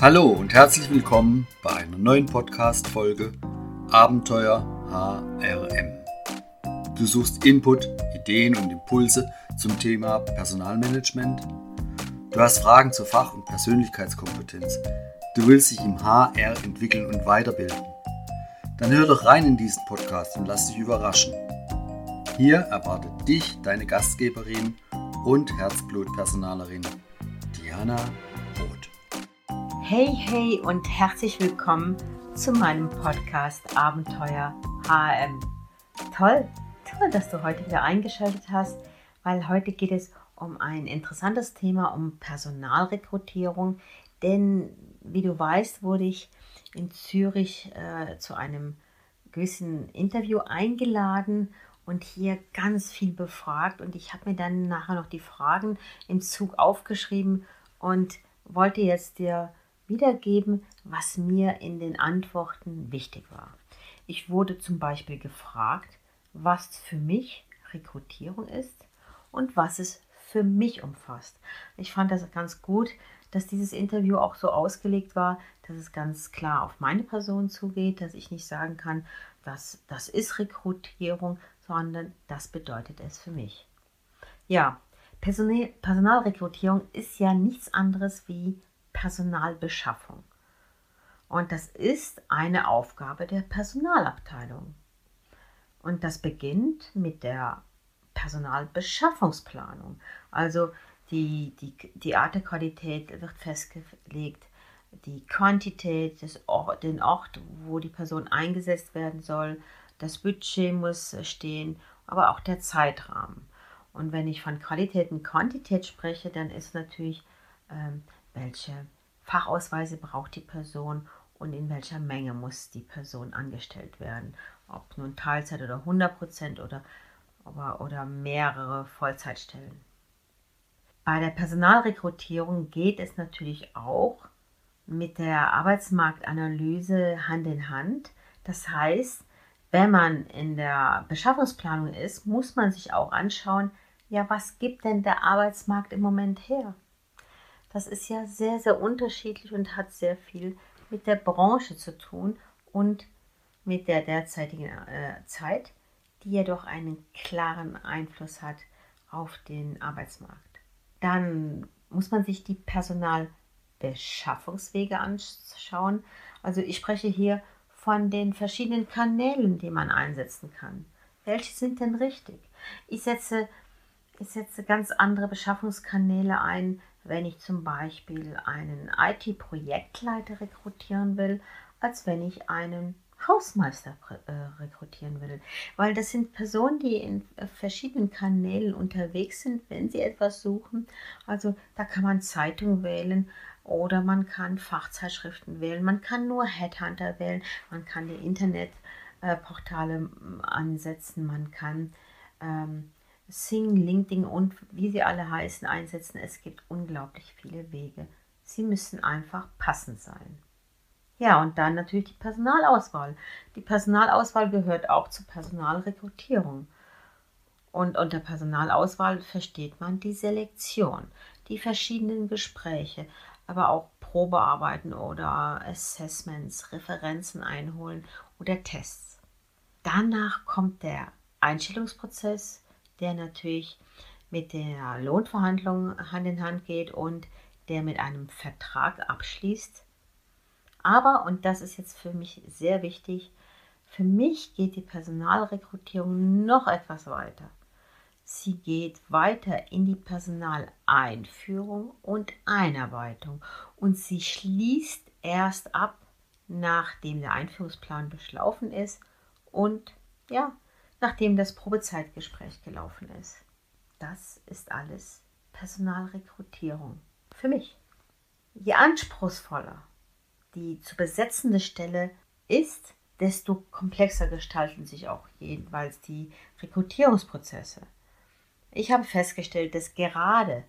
Hallo und herzlich willkommen bei einer neuen Podcast-Folge Abenteuer HRM. Du suchst Input, Ideen und Impulse zum Thema Personalmanagement. Du hast Fragen zur Fach- und Persönlichkeitskompetenz. Du willst dich im HR entwickeln und weiterbilden. Dann hör doch rein in diesen Podcast und lass dich überraschen. Hier erwartet dich deine Gastgeberin und Herzblutpersonalerin Diana. Hey, hey und herzlich willkommen zu meinem Podcast Abenteuer HM. Toll, toll, dass du heute wieder eingeschaltet hast, weil heute geht es um ein interessantes Thema, um Personalrekrutierung. Denn wie du weißt, wurde ich in Zürich äh, zu einem gewissen Interview eingeladen und hier ganz viel befragt. Und ich habe mir dann nachher noch die Fragen im Zug aufgeschrieben und wollte jetzt dir wiedergeben, was mir in den Antworten wichtig war. Ich wurde zum Beispiel gefragt, was für mich Rekrutierung ist und was es für mich umfasst. Ich fand das ganz gut, dass dieses Interview auch so ausgelegt war, dass es ganz klar auf meine Person zugeht, dass ich nicht sagen kann, dass das ist Rekrutierung, sondern das bedeutet es für mich. Ja, Personalrekrutierung ist ja nichts anderes wie Personalbeschaffung. Und das ist eine Aufgabe der Personalabteilung. Und das beginnt mit der Personalbeschaffungsplanung. Also die, die, die Art der Qualität wird festgelegt, die Quantität, des Ort, den Ort, wo die Person eingesetzt werden soll, das Budget muss stehen, aber auch der Zeitrahmen. Und wenn ich von Qualität und Quantität spreche, dann ist natürlich ähm, welche Fachausweise braucht die Person und in welcher Menge muss die Person angestellt werden. Ob nun Teilzeit oder 100 Prozent oder, oder, oder mehrere Vollzeitstellen. Bei der Personalrekrutierung geht es natürlich auch mit der Arbeitsmarktanalyse Hand in Hand. Das heißt, wenn man in der Beschaffungsplanung ist, muss man sich auch anschauen, ja, was gibt denn der Arbeitsmarkt im Moment her? Das ist ja sehr, sehr unterschiedlich und hat sehr viel mit der Branche zu tun und mit der derzeitigen äh, Zeit, die jedoch einen klaren Einfluss hat auf den Arbeitsmarkt. Dann muss man sich die Personalbeschaffungswege anschauen. Also ich spreche hier von den verschiedenen Kanälen, die man einsetzen kann. Welche sind denn richtig? Ich setze, ich setze ganz andere Beschaffungskanäle ein, wenn ich zum Beispiel einen IT-Projektleiter rekrutieren will, als wenn ich einen Hausmeister äh, rekrutieren will. Weil das sind Personen, die in äh, verschiedenen Kanälen unterwegs sind, wenn sie etwas suchen. Also da kann man Zeitung wählen oder man kann Fachzeitschriften wählen, man kann nur Headhunter wählen, man kann die Internetportale äh, ansetzen, man kann ähm, Sing, LinkedIn und wie sie alle heißen einsetzen. Es gibt unglaublich viele Wege. Sie müssen einfach passend sein. Ja, und dann natürlich die Personalauswahl. Die Personalauswahl gehört auch zur Personalrekrutierung. Und unter Personalauswahl versteht man die Selektion, die verschiedenen Gespräche, aber auch Probearbeiten oder Assessments, Referenzen einholen oder Tests. Danach kommt der Einstellungsprozess, der natürlich mit der Lohnverhandlung Hand in Hand geht und der mit einem Vertrag abschließt. Aber, und das ist jetzt für mich sehr wichtig, für mich geht die Personalrekrutierung noch etwas weiter. Sie geht weiter in die Personaleinführung und Einarbeitung und sie schließt erst ab, nachdem der Einführungsplan beschlaufen ist und ja, nachdem das Probezeitgespräch gelaufen ist. Das ist alles Personalrekrutierung. Für mich. Je anspruchsvoller die zu besetzende Stelle ist, desto komplexer gestalten sich auch jeweils die Rekrutierungsprozesse. Ich habe festgestellt, dass gerade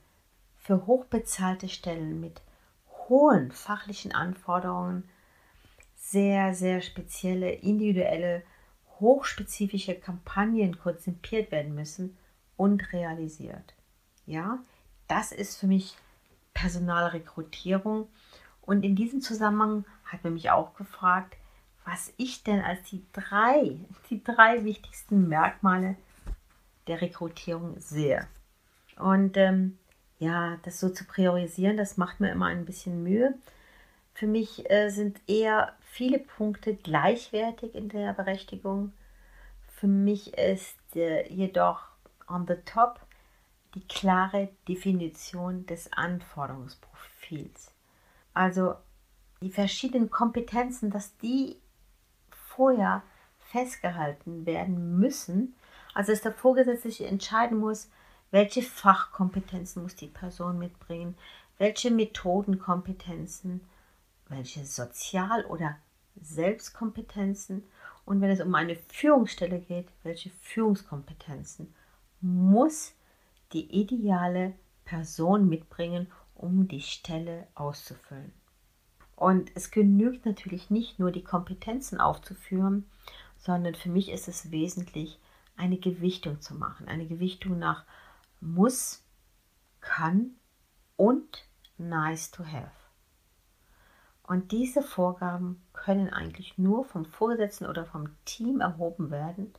für hochbezahlte Stellen mit hohen fachlichen Anforderungen sehr, sehr spezielle, individuelle hochspezifische Kampagnen konzipiert werden müssen und realisiert. Ja, das ist für mich Personalrekrutierung Und in diesem Zusammenhang hat man mich auch gefragt, was ich denn als die drei, die drei wichtigsten Merkmale der Rekrutierung sehe. Und ähm, ja, das so zu priorisieren, das macht mir immer ein bisschen Mühe. Für mich äh, sind eher viele Punkte gleichwertig in der Berechtigung. Für mich ist äh, jedoch on the top die klare Definition des Anforderungsprofils. Also die verschiedenen Kompetenzen, dass die vorher festgehalten werden müssen, also dass der Vorgesetzte sich entscheiden muss, welche Fachkompetenzen muss die Person mitbringen, welche Methodenkompetenzen, welche Sozial- oder Selbstkompetenzen und wenn es um eine Führungsstelle geht, welche Führungskompetenzen muss die ideale Person mitbringen, um die Stelle auszufüllen. Und es genügt natürlich nicht nur die Kompetenzen aufzuführen, sondern für mich ist es wesentlich, eine Gewichtung zu machen. Eine Gewichtung nach muss, kann und nice to have. Und diese Vorgaben können eigentlich nur vom Vorgesetzten oder vom Team erhoben werden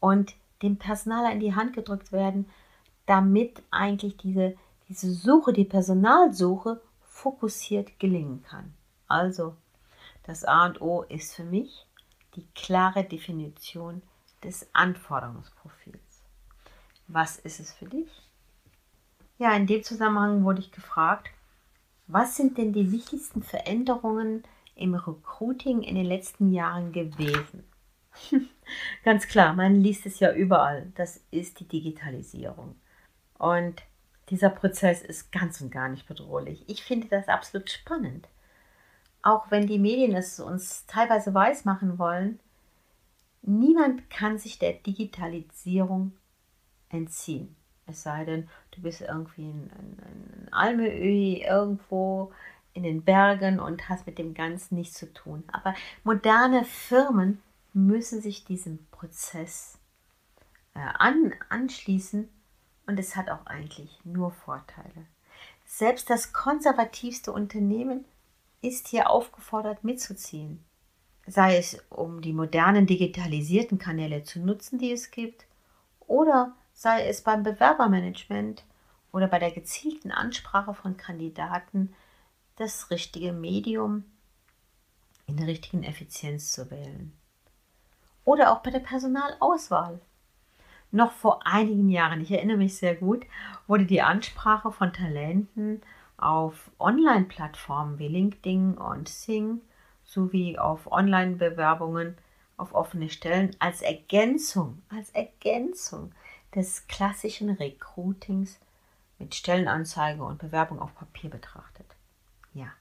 und dem Personaler in die Hand gedrückt werden, damit eigentlich diese, diese Suche, die Personalsuche fokussiert gelingen kann. Also, das A und O ist für mich die klare Definition des Anforderungsprofils. Was ist es für dich? Ja, in dem Zusammenhang wurde ich gefragt, was sind denn die wichtigsten Veränderungen im Recruiting in den letzten Jahren gewesen? Ganz klar, man liest es ja überall. Das ist die Digitalisierung. Und dieser Prozess ist ganz und gar nicht bedrohlich. Ich finde das absolut spannend. Auch wenn die Medien es uns teilweise weismachen wollen, niemand kann sich der Digitalisierung entziehen. Es sei denn, du bist irgendwie in, in, in Almeöi irgendwo in den Bergen und hast mit dem Ganzen nichts zu tun. Aber moderne Firmen müssen sich diesem Prozess äh, an, anschließen und es hat auch eigentlich nur Vorteile. Selbst das konservativste Unternehmen ist hier aufgefordert mitzuziehen. Sei es um die modernen digitalisierten Kanäle zu nutzen, die es gibt, oder sei es beim Bewerbermanagement oder bei der gezielten Ansprache von Kandidaten, das richtige Medium in der richtigen Effizienz zu wählen. Oder auch bei der Personalauswahl. Noch vor einigen Jahren, ich erinnere mich sehr gut, wurde die Ansprache von Talenten auf Online-Plattformen wie LinkedIn und Sing sowie auf Online-Bewerbungen auf offene Stellen als Ergänzung, als Ergänzung des klassischen Recruitings mit Stellenanzeige und Bewerbung auf Papier betrachtet. Ja,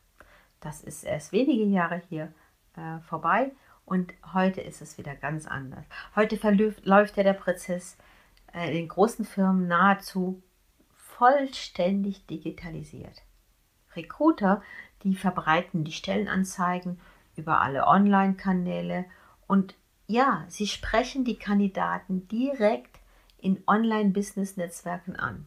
das ist erst wenige Jahre hier äh, vorbei und heute ist es wieder ganz anders. Heute verläuft ja der Prozess äh, in den großen Firmen nahezu vollständig digitalisiert. Recruiter, die verbreiten die Stellenanzeigen über alle Online-Kanäle und ja, sie sprechen die Kandidaten direkt in Online-Business-Netzwerken an.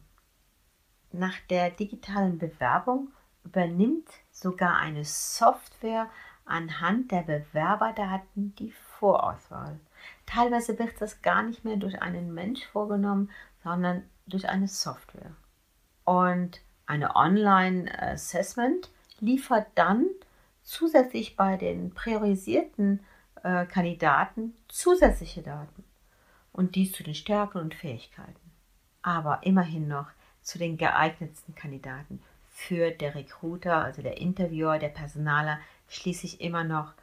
Nach der digitalen Bewerbung übernimmt sogar eine Software anhand der Bewerberdaten die Vorauswahl. Teilweise wird das gar nicht mehr durch einen Mensch vorgenommen, sondern durch eine Software. Und eine Online-Assessment liefert dann zusätzlich bei den priorisierten äh, Kandidaten zusätzliche Daten und dies zu den Stärken und Fähigkeiten. Aber immerhin noch zu den geeignetsten Kandidaten führt der Recruiter, also der Interviewer, der Personaler, schließlich immer noch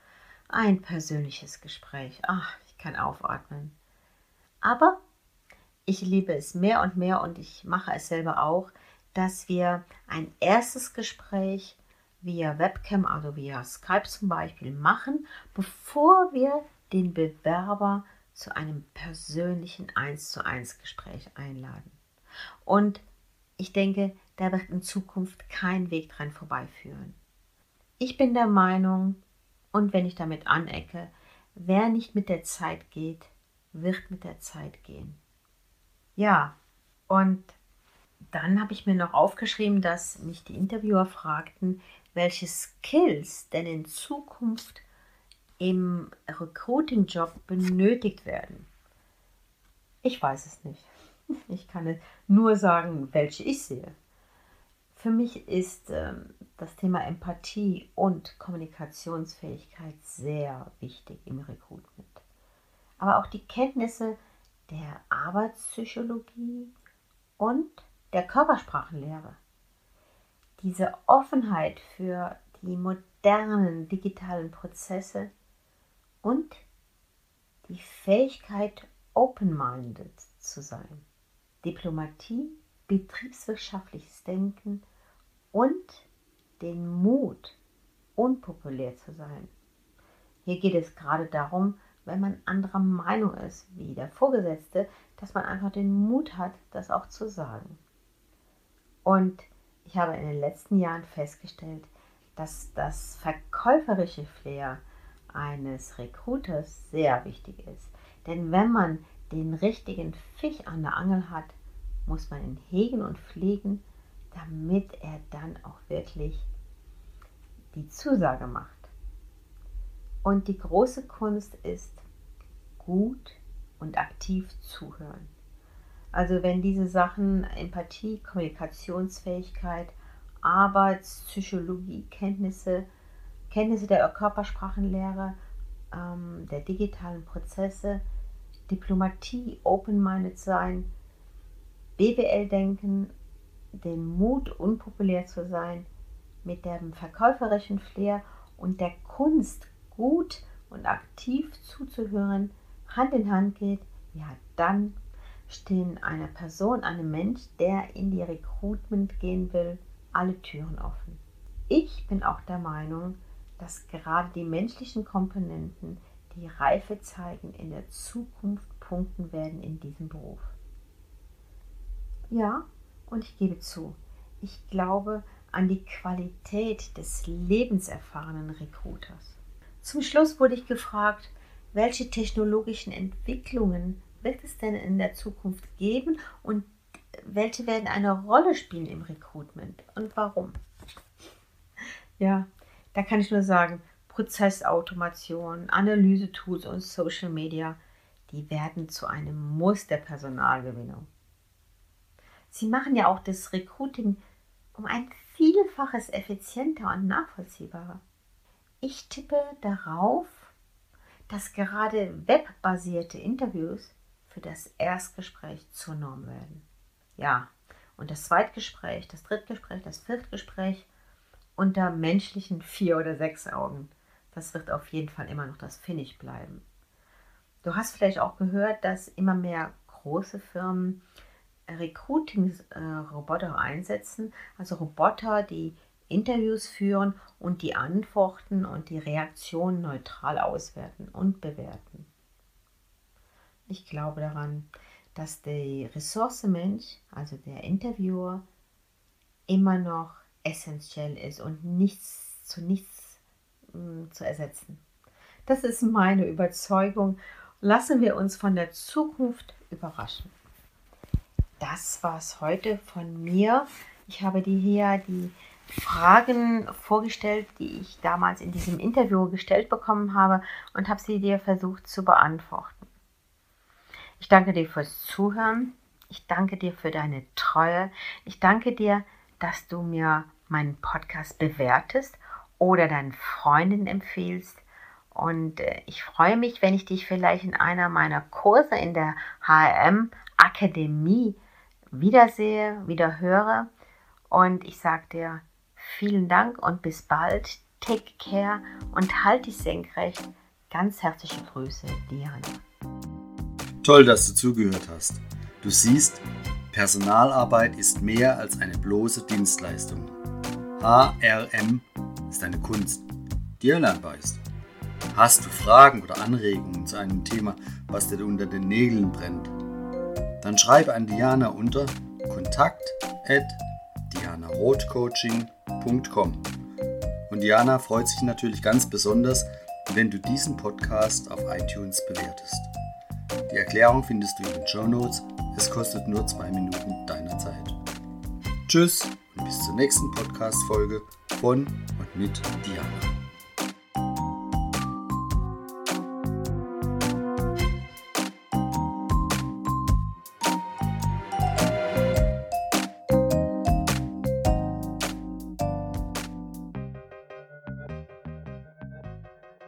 ein persönliches Gespräch. Ach, ich kann aufatmen. Aber ich liebe es mehr und mehr und ich mache es selber auch, dass wir ein erstes Gespräch via Webcam, also via Skype zum Beispiel, machen, bevor wir den Bewerber zu einem persönlichen 1 zu 1 Gespräch einladen. Und ich denke, da wird in Zukunft kein Weg dran vorbeiführen. Ich bin der Meinung, und wenn ich damit anecke, wer nicht mit der Zeit geht, wird mit der Zeit gehen. Ja, und Dann habe ich mir noch aufgeschrieben, dass mich die Interviewer fragten, welche Skills denn in Zukunft im Recruiting-Job benötigt werden. Ich weiß es nicht. Ich kann nur sagen, welche ich sehe. Für mich ist ähm, das Thema Empathie und Kommunikationsfähigkeit sehr wichtig im Recruitment. Aber auch die Kenntnisse der Arbeitspsychologie und der Körpersprachenlehre. Diese Offenheit für die modernen digitalen Prozesse und die Fähigkeit, open-minded zu sein. Diplomatie, betriebswirtschaftliches Denken und den Mut, unpopulär zu sein. Hier geht es gerade darum, wenn man anderer Meinung ist wie der Vorgesetzte, dass man einfach den Mut hat, das auch zu sagen. Und ich habe in den letzten Jahren festgestellt, dass das verkäuferische Flair eines Recruiters sehr wichtig ist. Denn wenn man den richtigen Fisch an der Angel hat, muss man ihn hegen und pflegen, damit er dann auch wirklich die Zusage macht. Und die große Kunst ist gut und aktiv zuhören. Also wenn diese Sachen Empathie, Kommunikationsfähigkeit, Arbeitspsychologie, Kenntnisse, Kenntnisse der Körpersprachenlehre, ähm, der digitalen Prozesse, Diplomatie, open-minded sein, BWL-Denken, den Mut, unpopulär zu sein, mit dem verkäuferischen Flair und der Kunst, gut und aktiv zuzuhören, Hand in Hand geht, ja, dann stehen einer Person, einem Mensch, der in die Recruitment gehen will, alle Türen offen. Ich bin auch der Meinung, dass gerade die menschlichen Komponenten die Reife zeigen, in der Zukunft punkten werden in diesem Beruf. Ja, und ich gebe zu, ich glaube an die Qualität des lebenserfahrenen Recruiters. Zum Schluss wurde ich gefragt, welche technologischen Entwicklungen wird es denn in der Zukunft geben und welche werden eine Rolle spielen im Recruitment und warum? Ja, da kann ich nur sagen, Prozessautomation, Analyse-Tools und Social Media, die werden zu einem Muss der Personalgewinnung. Sie machen ja auch das Recruiting um ein Vielfaches effizienter und nachvollziehbarer. Ich tippe darauf, dass gerade webbasierte Interviews für das Erstgespräch zur Norm werden. Ja, und das Zweitgespräch, das Drittgespräch, das Viertgespräch unter menschlichen vier oder sechs Augen. Das wird auf jeden Fall immer noch das Finish bleiben. Du hast vielleicht auch gehört, dass immer mehr große Firmen Recruiting-Roboter einsetzen, also Roboter, die Interviews führen und die Antworten und die Reaktionen neutral auswerten und bewerten. Ich glaube daran, dass die Ressource Mensch, also der Interviewer, immer noch essentiell ist und nichts zu nichts mh, mm, zu ersetzen. Das ist meine Überzeugung. Lassen wir uns von der Zukunft überraschen das war es heute von mir. Ich habe dir hier die Fragen vorgestellt, die ich damals in diesem Interview gestellt bekommen habe und habe sie dir versucht zu beantworten. Ich danke dir fürs Zuhören. Ich danke dir für deine Treue. Ich danke dir, dass du mir meinen Podcast bewertest oder deinen Freundinnen empfiehlst. Und äh, ich freue mich, wenn ich dich vielleicht in einer meiner Kurse in der HRM Akademie wiedersehe, wieder höre. Und ich sage dir vielen Dank und bis bald. Take care und halt dich senkrecht. Ganz herzliche Grüße, Diana. Toll, dass du zugehört hast. Du siehst, Personalarbeit ist mehr als eine bloße Dienstleistung. HRM ist eine Kunst, die erlernbar ist. Hast du Fragen oder Anregungen zu einem Thema, was dir unter den Nägeln brennt? dann schreibe an Diana unter kontakt at dianarothcoaching.com. Und Diana freut sich natürlich ganz besonders, wenn du diesen Podcast auf iTunes bewertest. Die Erklärung findest du in den Show Notes. Es kostet nur zwei Minuten deiner Zeit. Tschüss und bis zur nächsten Podcast-Folge von und mit Diana.